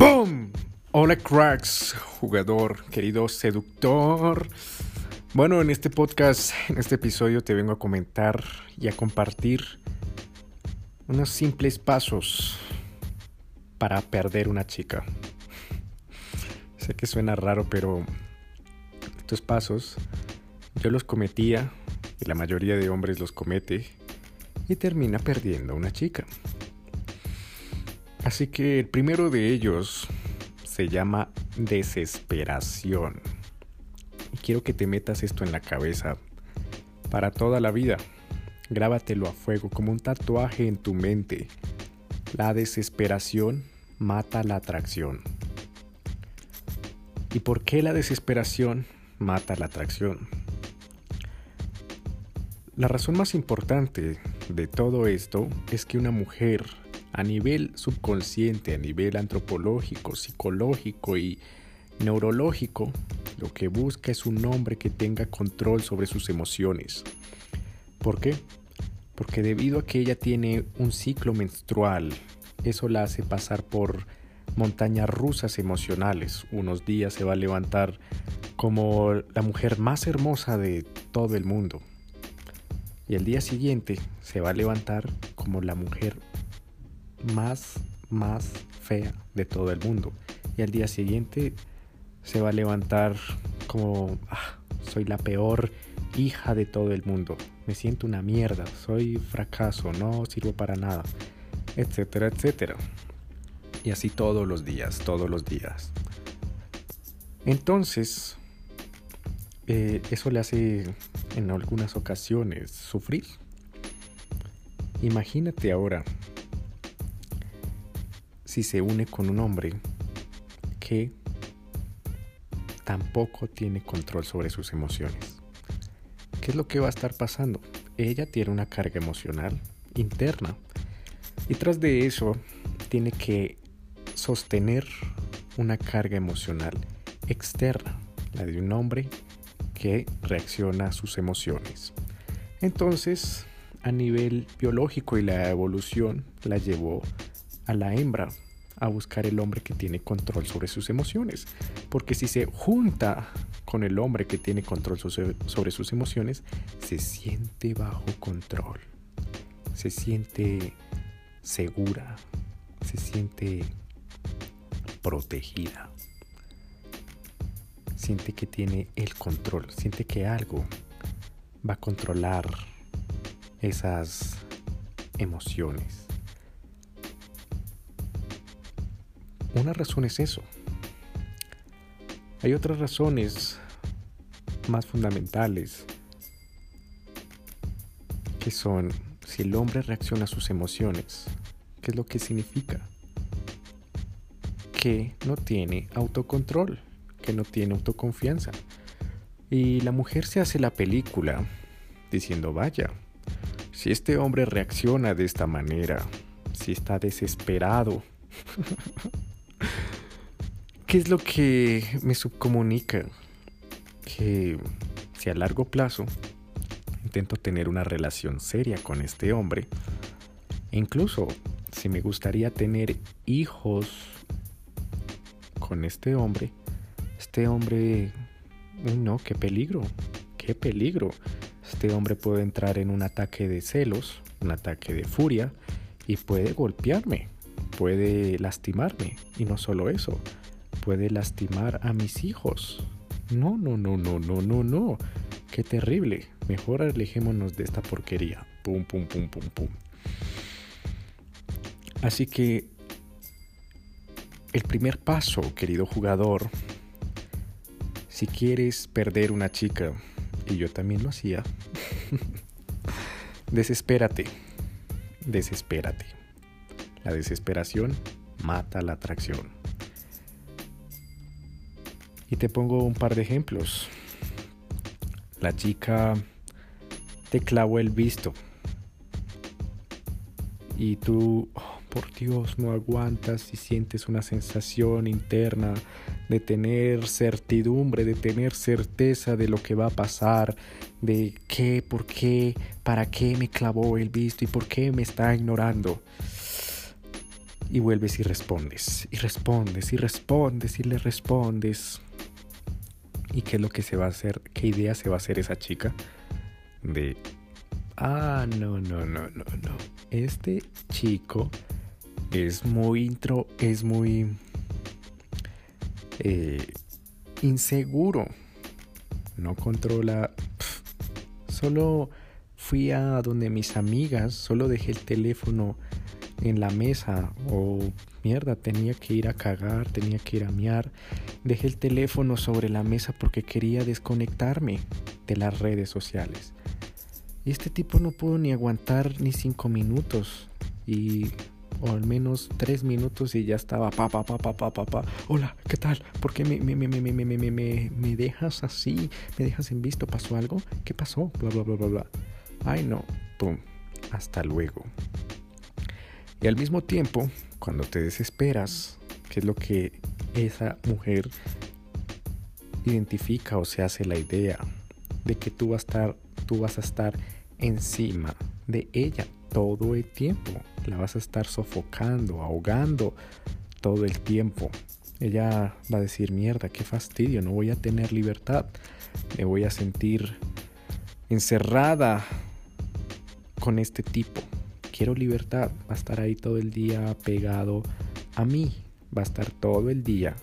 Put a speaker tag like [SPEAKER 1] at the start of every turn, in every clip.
[SPEAKER 1] ¡Boom! Hola cracks, jugador, querido seductor. Bueno, en este podcast, en este episodio te vengo a comentar y a compartir unos simples pasos para perder una chica. Sé que suena raro, pero estos pasos yo los cometía y la mayoría de hombres los comete y termina perdiendo una chica. Así que el primero de ellos se llama desesperación. Y quiero que te metas esto en la cabeza para toda la vida. Grábatelo a fuego como un tatuaje en tu mente. La desesperación mata la atracción. ¿Y por qué la desesperación mata la atracción? La razón más importante de todo esto es que una mujer a nivel subconsciente, a nivel antropológico, psicológico y neurológico, lo que busca es un hombre que tenga control sobre sus emociones. ¿Por qué? Porque debido a que ella tiene un ciclo menstrual, eso la hace pasar por montañas rusas emocionales. Unos días se va a levantar como la mujer más hermosa de todo el mundo. Y el día siguiente se va a levantar como la mujer más, más fea de todo el mundo. Y al día siguiente se va a levantar como, ah, soy la peor hija de todo el mundo. Me siento una mierda, soy fracaso, no sirvo para nada, etcétera, etcétera. Y así todos los días, todos los días. Entonces, eh, eso le hace en algunas ocasiones sufrir. Imagínate ahora si se une con un hombre que tampoco tiene control sobre sus emociones. ¿Qué es lo que va a estar pasando? Ella tiene una carga emocional interna y tras de eso tiene que sostener una carga emocional externa, la de un hombre que reacciona a sus emociones. Entonces, a nivel biológico y la evolución la llevó a la hembra a buscar el hombre que tiene control sobre sus emociones. Porque si se junta con el hombre que tiene control sobre sus emociones, se siente bajo control. Se siente segura. Se siente protegida. Siente que tiene el control. Siente que algo va a controlar esas emociones. Una razón es eso. Hay otras razones más fundamentales que son si el hombre reacciona a sus emociones, ¿qué es lo que significa? Que no tiene autocontrol, que no tiene autoconfianza. Y la mujer se hace la película diciendo, vaya, si este hombre reacciona de esta manera, si está desesperado, ¿Qué es lo que me subcomunica? Que si a largo plazo intento tener una relación seria con este hombre, incluso si me gustaría tener hijos con este hombre, este hombre, no, qué peligro, qué peligro. Este hombre puede entrar en un ataque de celos, un ataque de furia y puede golpearme, puede lastimarme. Y no solo eso, puede lastimar a mis hijos. No, no, no, no, no, no, no. Qué terrible. Mejor alejémonos de esta porquería. Pum, pum, pum, pum, pum. Así que el primer paso, querido jugador, si quieres perder una chica, y yo también lo hacía, desespérate, desespérate. La desesperación mata la atracción. Y te pongo un par de ejemplos. La chica te clavó el visto. Y tú, oh, por Dios, no aguantas y sientes una sensación interna de tener certidumbre, de tener certeza de lo que va a pasar, de qué, por qué, para qué me clavó el visto y por qué me está ignorando. Y vuelves y respondes, y respondes, y respondes, y le respondes. ¿Y qué es lo que se va a hacer? ¿Qué idea se va a hacer esa chica? De, ah, no, no, no, no, no. Este chico es muy intro, es muy eh, inseguro. No controla. solo fui a donde mis amigas, solo dejé el teléfono en la mesa o mierda, tenía que ir a cagar, tenía que ir a miar. Dejé el teléfono sobre la mesa porque quería desconectarme de las redes sociales. Y este tipo no pudo ni aguantar ni cinco minutos. Y o al menos tres minutos y ya estaba pa pa pa pa pa pa pa. Hola, ¿qué tal? ¿Por qué me, me, me, me, me, me, me, me dejas así? ¿Me dejas en visto? ¿Pasó algo? ¿Qué pasó? Bla bla bla bla bla. Ay no. Pum. Hasta luego. Y al mismo tiempo, cuando te desesperas, que es lo que esa mujer identifica o se hace la idea de que tú vas a estar, tú vas a estar encima de ella todo el tiempo. La vas a estar sofocando, ahogando todo el tiempo. Ella va a decir, mierda, qué fastidio, no voy a tener libertad. Me voy a sentir encerrada con este tipo quiero libertad, va a estar ahí todo el día pegado a mí, va a estar todo el día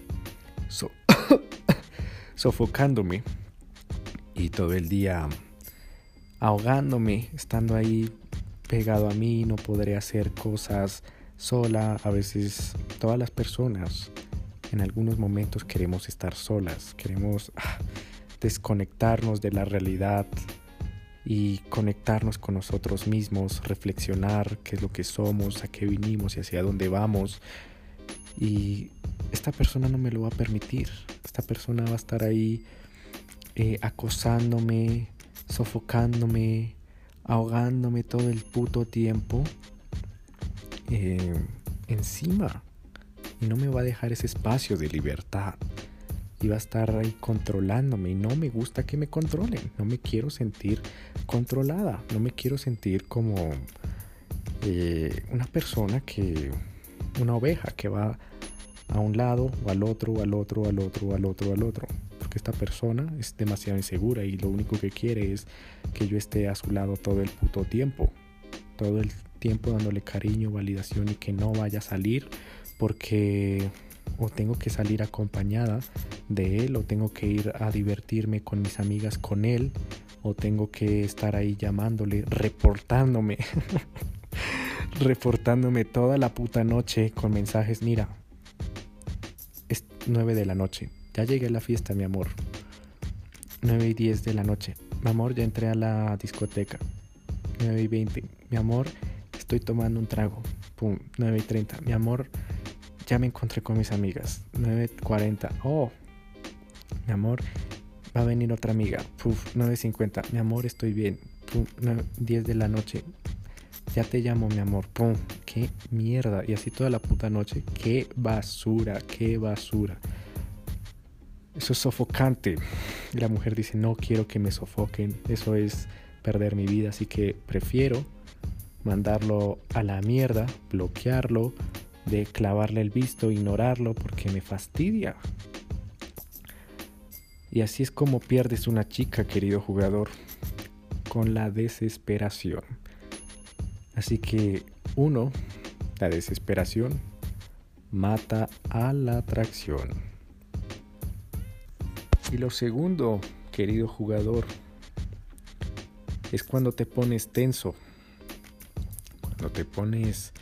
[SPEAKER 1] sofocándome y todo el día ahogándome, estando ahí pegado a mí, no podré hacer cosas sola, a veces todas las personas en algunos momentos queremos estar solas, queremos ah, desconectarnos de la realidad, y conectarnos con nosotros mismos, reflexionar qué es lo que somos, a qué vinimos y hacia dónde vamos. Y esta persona no me lo va a permitir. Esta persona va a estar ahí eh, acosándome, sofocándome, ahogándome todo el puto tiempo eh, encima. Y no me va a dejar ese espacio de libertad va a estar ahí controlándome y no me gusta que me controlen, no me quiero sentir controlada, no me quiero sentir como eh, una persona que, una oveja que va a un lado o al otro, o al otro, al otro, al otro, al otro. Porque esta persona es demasiado insegura y lo único que quiere es que yo esté a su lado todo el puto tiempo. Todo el tiempo dándole cariño, validación y que no vaya a salir porque o tengo que salir acompañada de él o tengo que ir a divertirme con mis amigas con él o tengo que estar ahí llamándole, reportándome, reportándome toda la puta noche con mensajes, mira, es 9 de la noche, ya llegué a la fiesta, mi amor. 9 y 10 de la noche, mi amor, ya entré a la discoteca. 9 y 20, mi amor, estoy tomando un trago. Pum, 9 y 30, mi amor, ya me encontré con mis amigas. 9.40. Oh, mi amor, va a venir otra amiga. Puf, 9.50. Mi amor, estoy bien. Pum, 10 de la noche. Ya te llamo, mi amor. Pum, qué mierda. Y así toda la puta noche. Qué basura, qué basura. Eso es sofocante. Y la mujer dice, no quiero que me sofoquen. Eso es perder mi vida. Así que prefiero mandarlo a la mierda, bloquearlo, de clavarle el visto, ignorarlo porque me fastidia. Y así es como pierdes una chica, querido jugador, con la desesperación. Así que uno, la desesperación mata a la atracción. Y lo segundo, querido jugador, es cuando te pones tenso, cuando te pones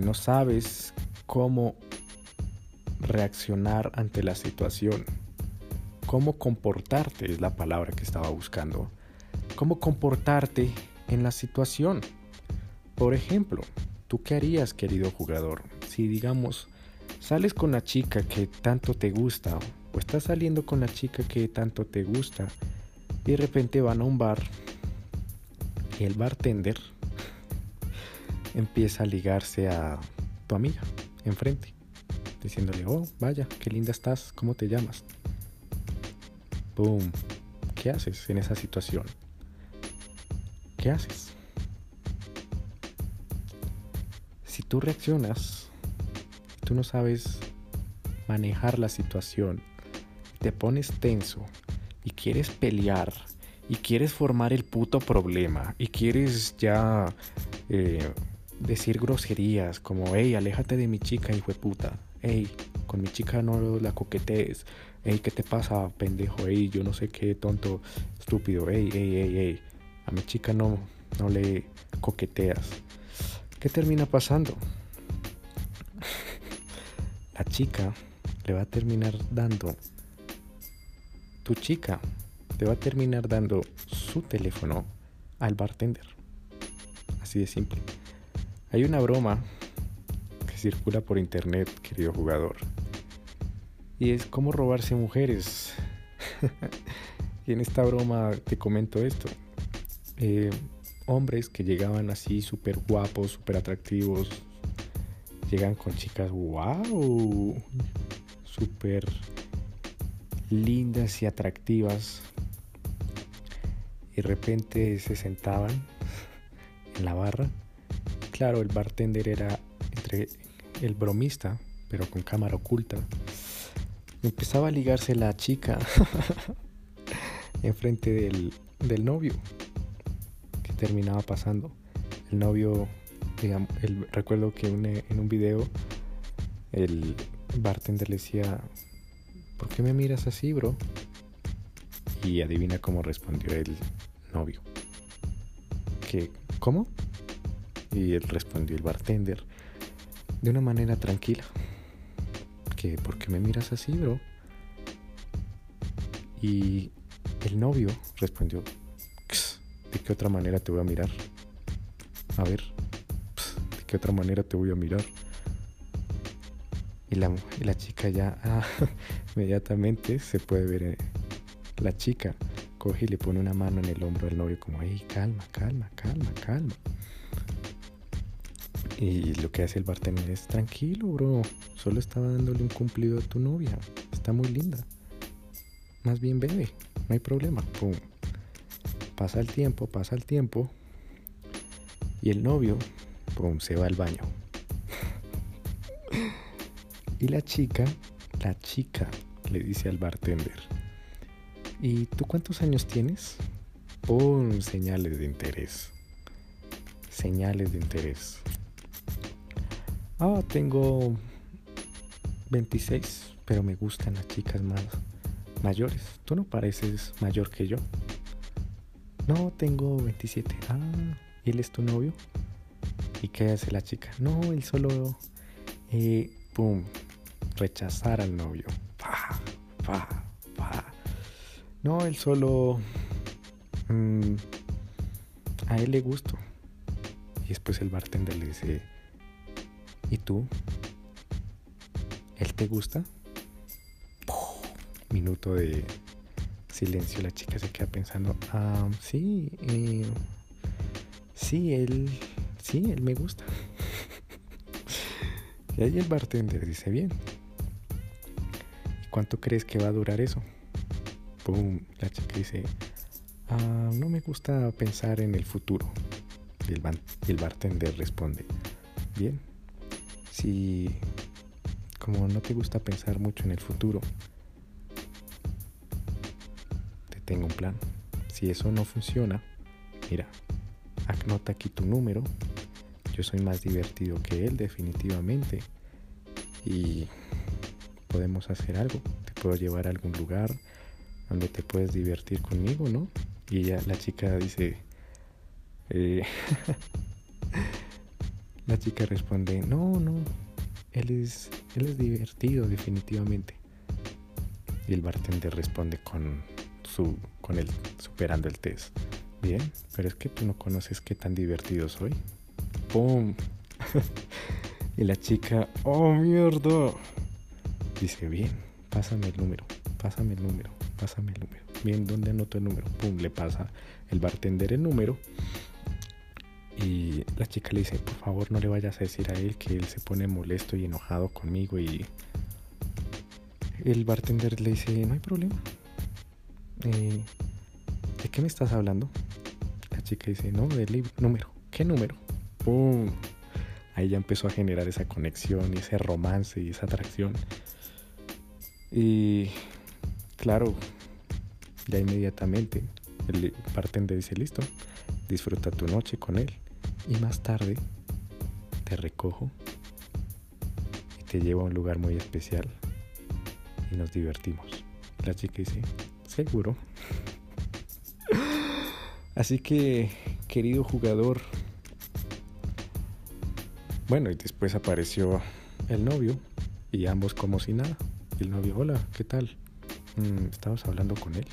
[SPEAKER 1] no sabes cómo reaccionar ante la situación. Cómo comportarte es la palabra que estaba buscando. Cómo comportarte en la situación. Por ejemplo, ¿tú qué harías, querido jugador? Si digamos, sales con la chica que tanto te gusta o estás saliendo con la chica que tanto te gusta y de repente van a un bar y el bartender empieza a ligarse a tu amiga enfrente, diciéndole, oh, vaya, qué linda estás, ¿cómo te llamas? Boom, ¿qué haces en esa situación? ¿Qué haces? Si tú reaccionas tú no sabes manejar la situación, te pones tenso y quieres pelear y quieres formar el puto problema y quieres ya eh, decir groserías como, hey, aléjate de mi chica, hijo de puta, hey, con mi chica no la coquetees, hey, ¿qué te pasa, pendejo? Hey, yo no sé qué tonto, estúpido, hey, hey, hey, hey, a mi chica no, no le coqueteas. ¿Qué termina pasando? La chica le va a terminar dando, tu chica te va a terminar dando su teléfono al bartender. Así de simple. Hay una broma que circula por internet, querido jugador. Y es cómo robarse mujeres. y en esta broma te comento esto. Eh, hombres que llegaban así súper guapos, súper atractivos, llegan con chicas wow, súper lindas y atractivas. Y de repente se sentaban en la barra. Claro, el bartender era entre el bromista, pero con cámara oculta. Empezaba a ligarse la chica enfrente del, del novio. Que terminaba pasando. El novio el, recuerdo que en un video el bartender le decía, ¿por qué me miras así, bro? Y adivina cómo respondió el novio. ¿Que, ¿Cómo? Y él respondió el bartender de una manera tranquila. Que, ¿por qué me miras así, bro? Y el novio respondió, ¿de qué otra manera te voy a mirar? A ver, ¿de otra manera te voy a mirar? Y la, la chica ya, ah, inmediatamente se puede ver, eh, la chica coge y le pone una mano en el hombro al novio como, hey, calma, calma, calma, calma. Y lo que hace el bartender es, tranquilo, bro, solo estaba dándole un cumplido a tu novia, está muy linda. Más bien bebe, no hay problema. Pum. Pasa el tiempo, pasa el tiempo. Y el novio se va al baño. y la chica, la chica le dice al bartender, ¿y tú cuántos años tienes? Pum, señales de interés. Señales de interés. Ah, tengo 26, pero me gustan las chicas más mayores. Tú no pareces mayor que yo. No, tengo 27. Ah, ¿y él es tu novio? ¿Y qué hace la chica? No, él solo, eh, ¡pum!, rechazar al novio. Pa, pa, pa. No, él solo, mm, a él le gusto. Y después el bartender le dice, ¿y tú? ¿Él te gusta? Minuto de silencio, la chica se queda pensando, ah, sí, eh, sí, él Sí, él me gusta. y ahí el bartender dice, bien. ¿Y cuánto crees que va a durar eso? Pum, la chica dice, ah, no me gusta pensar en el futuro. Y el, y el bartender responde, bien, si como no te gusta pensar mucho en el futuro, te tengo un plan. Si eso no funciona, mira, anota aquí tu número yo soy más divertido que él definitivamente. Y podemos hacer algo. Te puedo llevar a algún lugar donde te puedes divertir conmigo, ¿no? Y ella, la chica dice... Eh, la chica responde, no, no, él es, él es divertido definitivamente. Y el bartender responde con su, con el, superando el test. Bien, pero es que tú no conoces qué tan divertido soy. ¡Pum! y la chica, ¡oh mierda! Dice, bien, pásame el número, pásame el número, pásame el número. Bien, ¿dónde anoto el número? Pum, le pasa el bartender el número. Y la chica le dice, por favor no le vayas a decir a él que él se pone molesto y enojado conmigo. Y el bartender le dice, no hay problema. Eh, ¿De qué me estás hablando? La chica dice, no, del número. ¿Qué número? ¡Pum! Ahí ya empezó a generar esa conexión y ese romance y esa atracción. Y claro, ya inmediatamente el bartender dice, listo, disfruta tu noche con él. Y más tarde te recojo y te llevo a un lugar muy especial y nos divertimos. La chica dice, seguro. Así que, querido jugador, bueno, y después apareció el novio y ambos como si nada. Y el novio, hola, ¿qué tal? Mm, ¿Estabas hablando con él?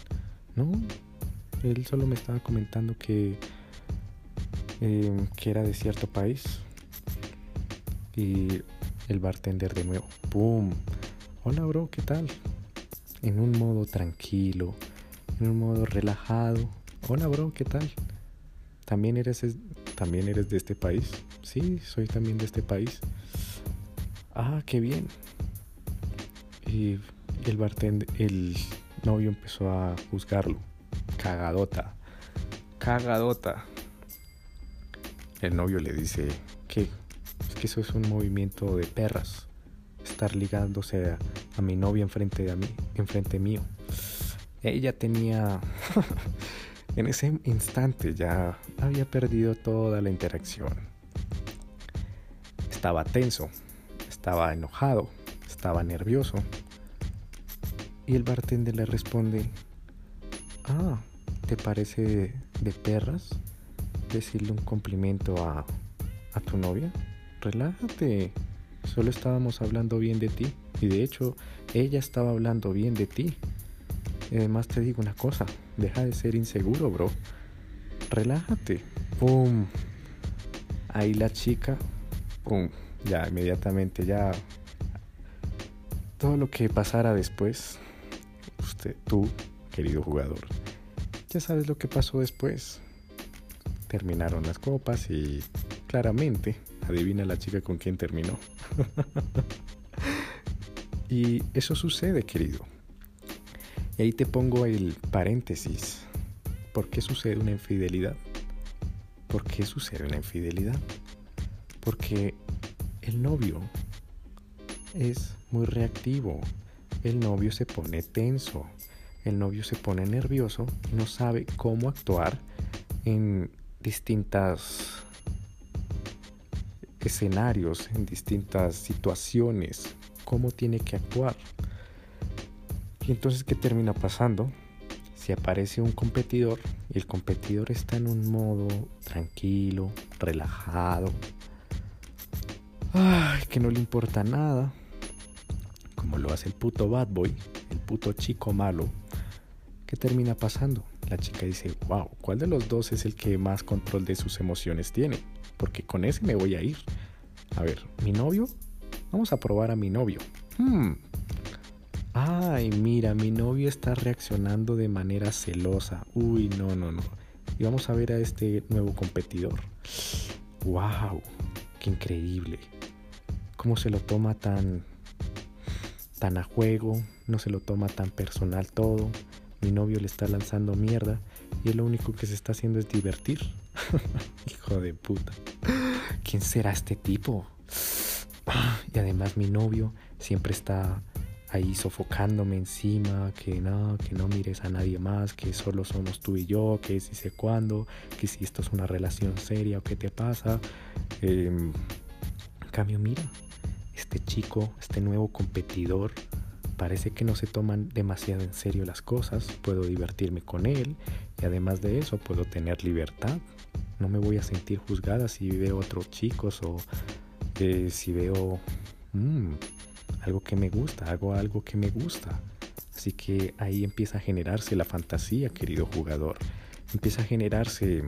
[SPEAKER 1] No, él solo me estaba comentando que, em, que era de cierto país. Y el bartender de nuevo, ¡pum! Hola, bro, ¿qué tal? En un modo tranquilo, en un modo relajado. Hola, bro, ¿qué tal? ¿También eres, ¿También eres de este país? Sí, soy también de este país. Ah, qué bien. Y el bartender, el novio empezó a juzgarlo. Cagadota. Cagadota. El novio le dice que es que eso es un movimiento de perras. Estar ligándose a, mi novia enfrente de mí, enfrente mío. Ella tenía en ese instante ya había perdido toda la interacción. Estaba tenso, estaba enojado, estaba nervioso. Y el bartender le responde, ah, ¿te parece de perras decirle un cumplimiento a, a tu novia? Relájate, solo estábamos hablando bien de ti. Y de hecho, ella estaba hablando bien de ti. Y además te digo una cosa, deja de ser inseguro, bro. Relájate. ¡Pum! Ahí la chica, ¡pum! Ya, inmediatamente, ya. Todo lo que pasara después, usted, tú, querido jugador, ya sabes lo que pasó después. Terminaron las copas y claramente, adivina la chica con quién terminó. y eso sucede, querido. Y ahí te pongo el paréntesis. ¿Por qué sucede una infidelidad? ¿Por qué sucede una infidelidad? Porque el novio es muy reactivo. El novio se pone tenso. El novio se pone nervioso y no sabe cómo actuar en distintas escenarios, en distintas situaciones, cómo tiene que actuar. Y entonces, ¿qué termina pasando? Si aparece un competidor y el competidor está en un modo tranquilo, relajado, ay, que no le importa nada, como lo hace el puto bad boy, el puto chico malo, ¿qué termina pasando? La chica dice, wow, ¿cuál de los dos es el que más control de sus emociones tiene? Porque con ese me voy a ir. A ver, ¿mi novio? Vamos a probar a mi novio. Hmm, Ay, mira, mi novio está reaccionando de manera celosa. Uy, no, no, no. Y vamos a ver a este nuevo competidor. ¡Wow! ¡Qué increíble! ¿Cómo se lo toma tan, tan a juego? No se lo toma tan personal todo. Mi novio le está lanzando mierda y él lo único que se está haciendo es divertir. Hijo de puta. ¿Quién será este tipo? y además mi novio siempre está ahí sofocándome encima, que no, que no mires a nadie más, que solo somos tú y yo, que si sé cuándo, que si esto es una relación seria o qué te pasa. Em, en cambio, mira, este chico, este nuevo competidor, parece que no se toman demasiado en serio las cosas, puedo divertirme con él y además de eso puedo tener libertad. No me voy a sentir juzgada si veo otros chicos o eh, si veo... Mm, algo que me gusta, hago algo que me gusta. Así que ahí empieza a generarse la fantasía, querido jugador. Empieza a generarse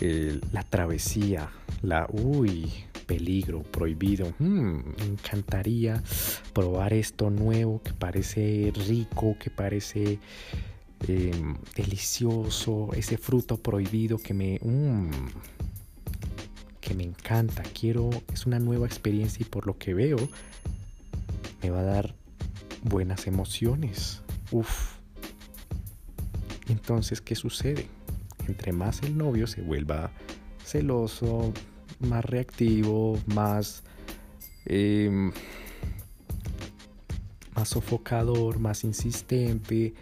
[SPEAKER 1] eh, la travesía, la, uy, peligro, prohibido. Hmm, me encantaría probar esto nuevo que parece rico, que parece em, delicioso, ese fruto prohibido que me... Mm, que me encanta, quiero, es una nueva experiencia y por lo que veo me va a dar buenas emociones. Uf. Entonces, ¿qué sucede? Entre más el novio se vuelva celoso, más reactivo, más, em, más sofocador, más insistente,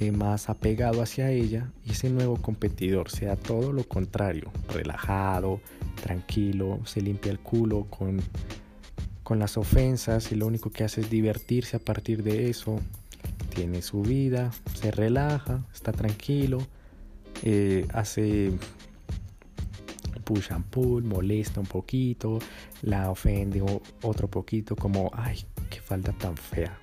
[SPEAKER 1] eh, más apegado hacia ella y ese nuevo competidor sea todo lo contrario, relajado, tranquilo, se limpia el culo con, con las ofensas y lo único que hace es divertirse a partir de eso, tiene su vida, se relaja, está tranquilo, eh, hace push and pull, molesta un poquito, la ofende otro poquito como, ay, qué falda tan fea.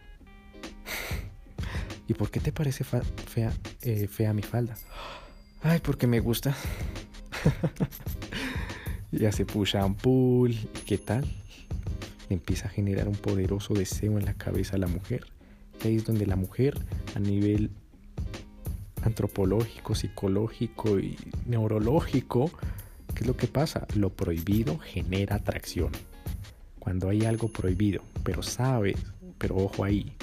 [SPEAKER 1] ¿Y por qué te parece fea, eh, fea mi falda? Ay, porque me gusta. ya se push and pull. ¿Qué tal? Empieza a generar un poderoso deseo en la cabeza a la mujer. Y ahí es donde la mujer, a nivel antropológico, psicológico y neurológico, ¿qué es lo que pasa? Lo prohibido genera atracción. Cuando hay algo prohibido, pero sabes, pero ojo ahí,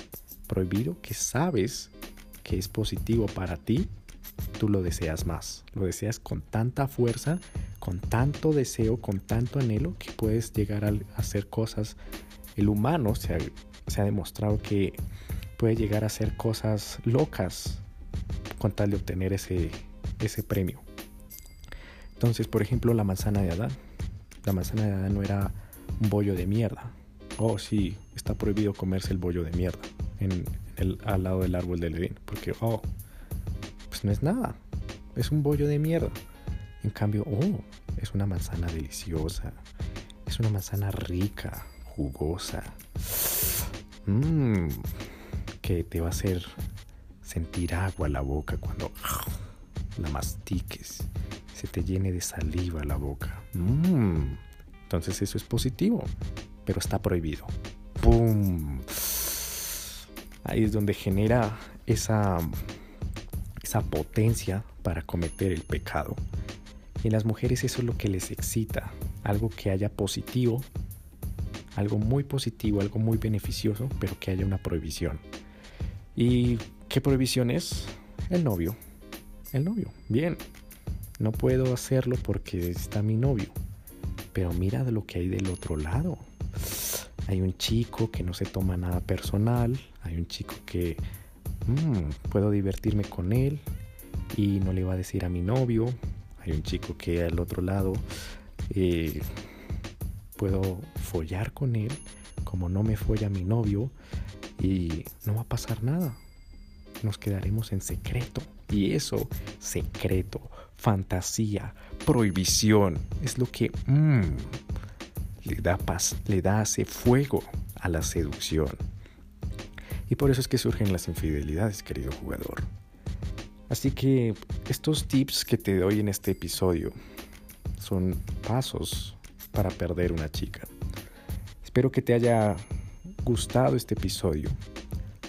[SPEAKER 1] prohibido que sabes que es positivo para ti, tú lo deseas más. Lo deseas con tanta fuerza, con tanto deseo, con tanto anhelo que puedes llegar a hacer cosas. El humano se ha, demostrado que puede llegar a hacer cosas locas con tal de obtener ese, ese premio. Entonces, por ejemplo, la manzana de Adán. La manzana de Adán no era un bollo de mierda. Oh, sí, está prohibido comerse el bollo de mierda en al lado del árbol del Edén. Porque, oh, pues no es nada. Es un bollo de mierda. En cambio, oh, es una manzana deliciosa. Es una manzana rica, jugosa. Mmm, que te va a hacer sentir agua a la boca cuando la mastiques. Se te llene de saliva la boca. Mmm. Entonces eso es positivo, pero está prohibido. ¡Pum! Ahí es donde genera esa, esa potencia para cometer el pecado. Y en las mujeres eso es lo que les excita, algo que haya positivo, algo muy positivo, algo muy beneficioso, pero que haya una prohibición. ¿Y qué prohibición es? El novio. El novio. Bien, no puedo hacerlo porque está mi novio. Pero mira lo que hay del otro lado. Hay un chico que no se toma nada personal, hay un chico que mm, puedo divertirme con él y no le va a decir a mi novio, hay un chico que al otro lado eh, puedo follar con él como no me folla mi novio y no va a pasar nada. Nos quedaremos en secreto. Y eso, secreto, fantasía, prohibición, es lo que mm, le da paz, le da ese fuego a la seducción. Y por eso es que surgen las infidelidades, querido jugador. Así que estos tips que te doy en este episodio son pasos para perder una chica. Espero que te haya gustado este episodio.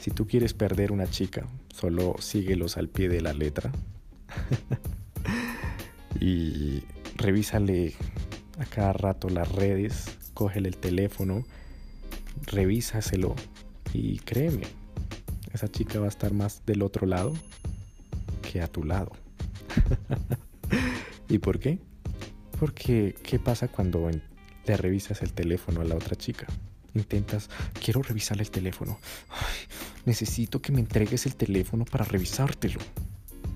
[SPEAKER 1] Si tú quieres perder una chica, solo síguelos al pie de la letra. y revísale a cada rato las redes, cógele el teléfono, revísaselo y créeme, esa chica va a estar más del otro lado que a tu lado. ¿Y por qué? Porque, ¿qué pasa cuando le revisas el teléfono a la otra chica? Intentas, quiero revisarle el teléfono. necesito que me entregues el teléfono para revisártelo.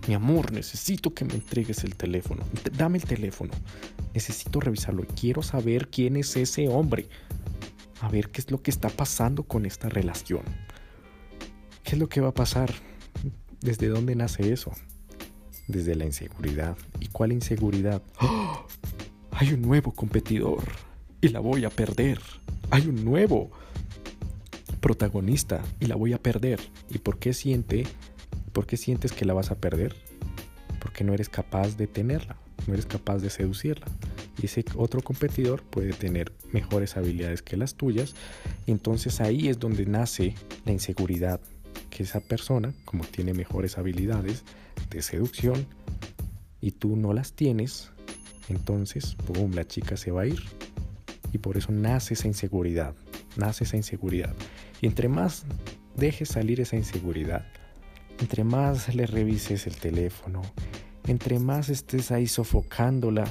[SPEAKER 1] Mi amor, necesito que me entregues el teléfono. Dame el teléfono. Necesito revisarlo. Quiero saber quién es ese hombre. A ver qué es lo que está pasando con esta relación. ¿Qué es lo que va a pasar? ¿Desde dónde nace eso? Desde la inseguridad. ¿Y cuál inseguridad? ¡Oh! Hay un nuevo competidor y la voy a perder. Hay un nuevo protagonista y la voy a perder. ¿Y por qué siente ¿Por qué sientes que la vas a perder? Porque no eres capaz de tenerla, no eres capaz de seducirla. Y ese otro competidor puede tener mejores habilidades que las tuyas. Entonces ahí es donde nace la inseguridad. Que esa persona, como tiene mejores habilidades de seducción y tú no las tienes, entonces, boom, la chica se va a ir. Y por eso nace esa inseguridad. Nace esa inseguridad. Y entre más dejes salir esa inseguridad, entre más le revises el teléfono, entre más estés ahí sofocándola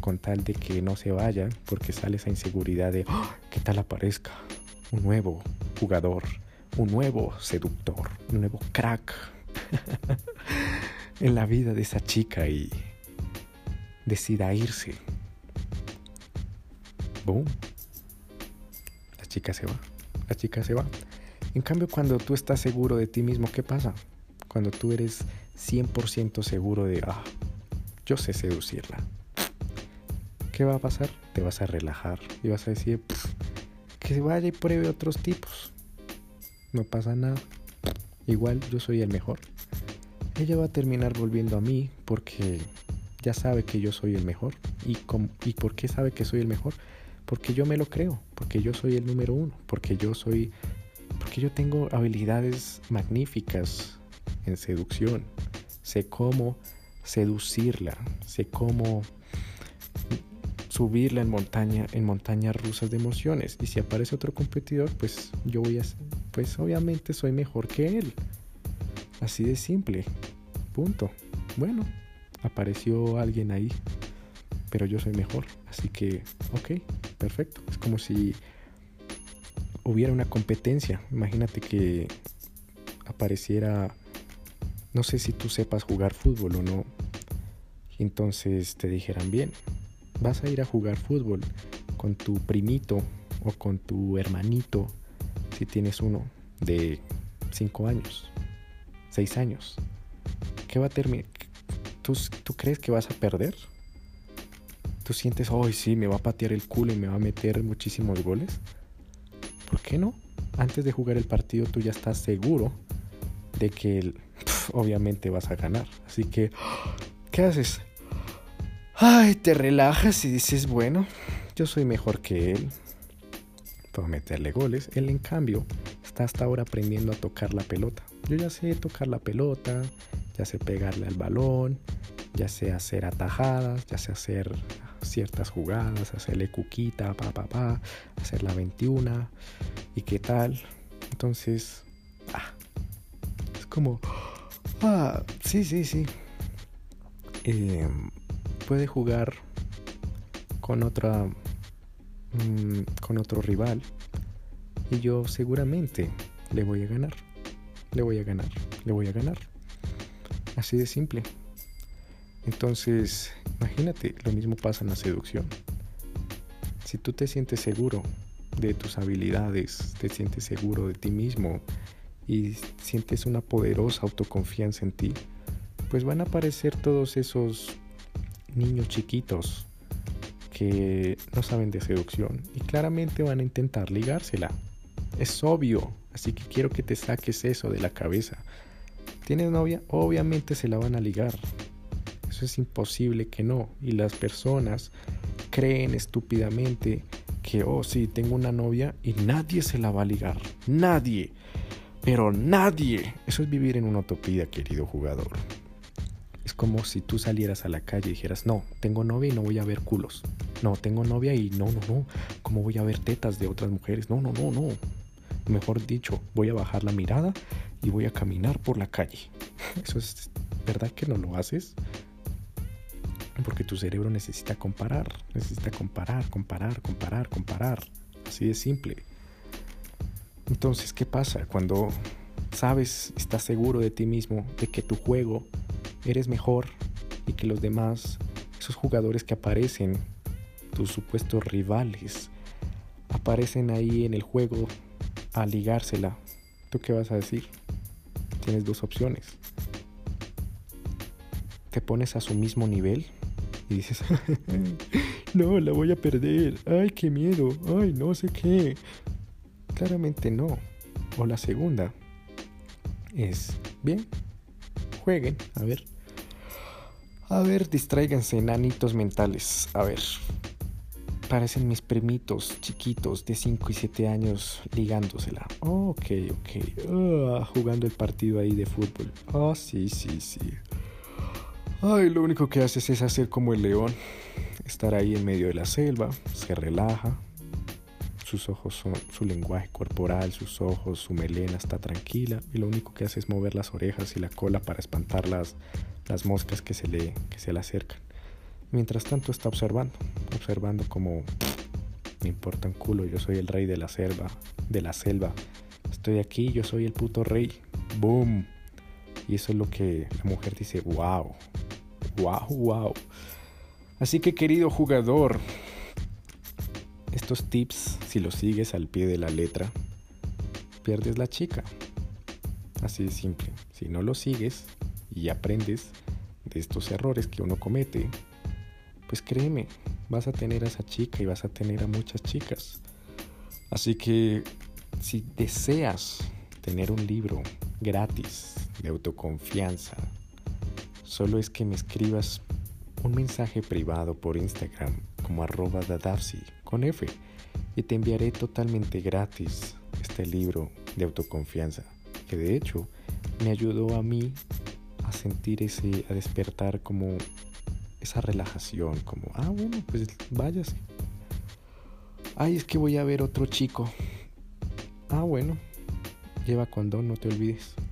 [SPEAKER 1] con tal de que no se vaya, porque sale esa inseguridad de ¡Ah! ¿qué tal aparezca? Un nuevo jugador, un nuevo seductor, un nuevo crack en la vida de esa chica y decida irse. Boom. La chica se va. La chica se va. En cambio, cuando tú estás seguro de ti mismo, ¿qué pasa? Cuando tú eres 100% seguro de, ah, yo sé seducirla. ¿Qué va a pasar? Te vas a relajar y vas a decir, que se vaya y pruebe otros tipos. No pasa nada. Igual yo soy el mejor. Ella va a terminar volviendo a mí porque ya sabe que yo soy el mejor. ¿Y, ¿Y por qué sabe que soy el mejor? Porque yo me lo creo, porque yo soy el número uno, porque yo soy, porque yo tengo habilidades magníficas en seducción. Sé cómo seducirla, sé cómo subirla en montaña, en montañas rusas de emociones. Y si aparece otro competidor, pues yo voy a, pues obviamente soy mejor que él. Así de simple. Punto. Bueno, apareció alguien ahí, pero yo soy mejor. Así que, ok, perfecto. Es como si hubiera una competencia. Imagínate que apareciera, no sé si tú sepas jugar fútbol o no. Entonces te dijeran, bien, vas a ir a jugar fútbol con tu primito o con tu hermanito, si tienes uno de 5 años, 6 años. ¿Qué va a terminar? ¿Tú, ¿Tú, crees que vas a perder? ¿Tú sientes, hoy sí, me va a patear el culo y me va a meter muchísimos goles? ¿Por qué no? Antes de jugar el partido tú ya estás seguro de que obviamente vas a ganar. Así que, ¿qué haces? Ay, te relajas y dices, bueno, yo soy mejor que él. Puedo meterle goles. Él, en cambio, está hasta ahora aprendiendo a tocar la pelota. Yo ya sé tocar la pelota, ya sé pegarle al balón, ya sé hacer atajadas, ya sé hacer ciertas jugadas, hacerle cuquita, pa, pa, pa, hacer la 21 y qué tal. Entonces, ah, es como, ah, sí, sí, sí. Eh, puede jugar con otra mm, con otro rival. Y yo seguramente le voy a ganar. Le voy a ganar. Le voy a ganar. Así de simple. Entonces imagínate lo mismo pasa en la seducción. Si tú te sientes seguro de tus habilidades te sientes seguro de ti mismo y sientes una poderosa autoconfianza en ti pues van a aparecer todos esos niños chiquitos que no saben de seducción y claramente van a intentar ligársela. Es obvio, así que quiero que te saques eso de la cabeza. ¿Tienes novia? Obviamente se la van a ligar. Eso es imposible que no. Y las personas creen estúpidamente que, oh sí, tengo una novia y nadie se la va a ligar. Nadie. Pero nadie. Eso es vivir en una utopía, querido jugador. Es como si tú salieras a la calle y dijeras, no, tengo novia y no voy a ver culos. No, tengo novia y no, no, no. ¿Cómo voy a ver tetas de otras mujeres? No, no, no, no. Mejor dicho, voy a bajar la mirada y voy a caminar por la calle. Eso es verdad que no lo haces. Porque tu cerebro necesita comparar, necesita comparar, comparar, comparar, comparar. Así de simple. Entonces, ¿qué pasa cuando sabes, estás seguro de ti mismo, de que tu juego eres mejor y que los demás, esos jugadores que aparecen, tus supuestos rivales, aparecen ahí en el juego a ligársela. ¿Tú qué vas a decir? Tienes dos opciones. Te pones a su mismo nivel y dices, no, la voy a perder, ay, qué miedo, ay, no sé qué. Claramente no. O la segunda es, bien, jueguen, a ver. A ver, distráiganse, enanitos mentales. A ver. Parecen mis primitos chiquitos de 5 y 7 años ligándosela. ok, ok. Ah, jugando el partido ahí de fútbol. Ah, sí, sí, sí. Ay, lo único que haces es hacer como el león. Estar ahí en medio de la selva. Se relaja, sus ojos son, su lenguaje corporal, sus ojos, su melena está tranquila y lo único que hace es mover las orejas y la cola para espantar las, las moscas que se, le, que se le acercan. Mientras tanto está observando, observando como me importa un culo, yo soy el rey de la selva, de la selva. Estoy aquí, yo soy el puto rey. Boom. Y eso es lo que la mujer dice, wow. Wow, wow. Así que querido jugador, estos tips, si los sigues al pie de la letra, pierdes la chica. Así de simple. Si no lo sigues y aprendes de estos errores que uno comete, pues créeme, vas a tener a esa chica y vas a tener a muchas chicas. Así que si deseas tener un libro gratis de autoconfianza, solo es que me escribas un mensaje privado por Instagram como arroba dadapsi con F y te enviaré totalmente gratis este libro de autoconfianza que de hecho me ayudó a mí a sentir ese, a despertar como esa relajación, como, ah, bueno, pues váyase. Ay, es que voy a ver otro chico. Ah, bueno, lleva condón, no te olvides.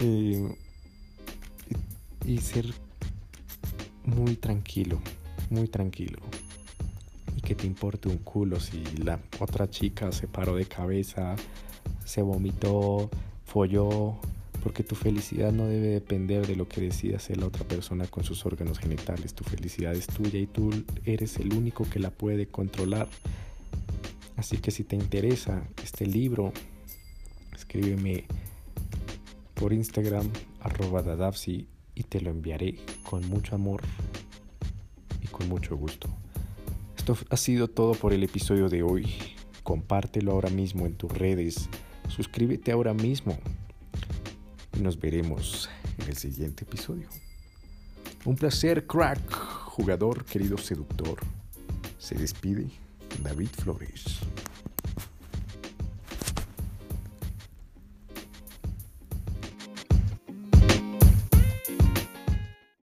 [SPEAKER 1] Eh, y ser muy tranquilo, muy tranquilo. Y que te importe un culo si la otra chica se paró de cabeza, se vomitó, folló, porque tu felicidad no debe depender de lo que decida hacer la otra persona con sus órganos genitales. Tu felicidad es tuya y tú eres el único que la puede controlar. Así que si te interesa este libro, escríbeme por Instagram arroba dadapsi y te lo enviaré con mucho amor con mucho gusto. Esto ha sido todo por el episodio de hoy. Compártelo ahora mismo en tus redes. Suscríbete ahora mismo nos veremos en el siguiente episodio. Un placer, crack, jugador, querido seductor. Se despide David Flores.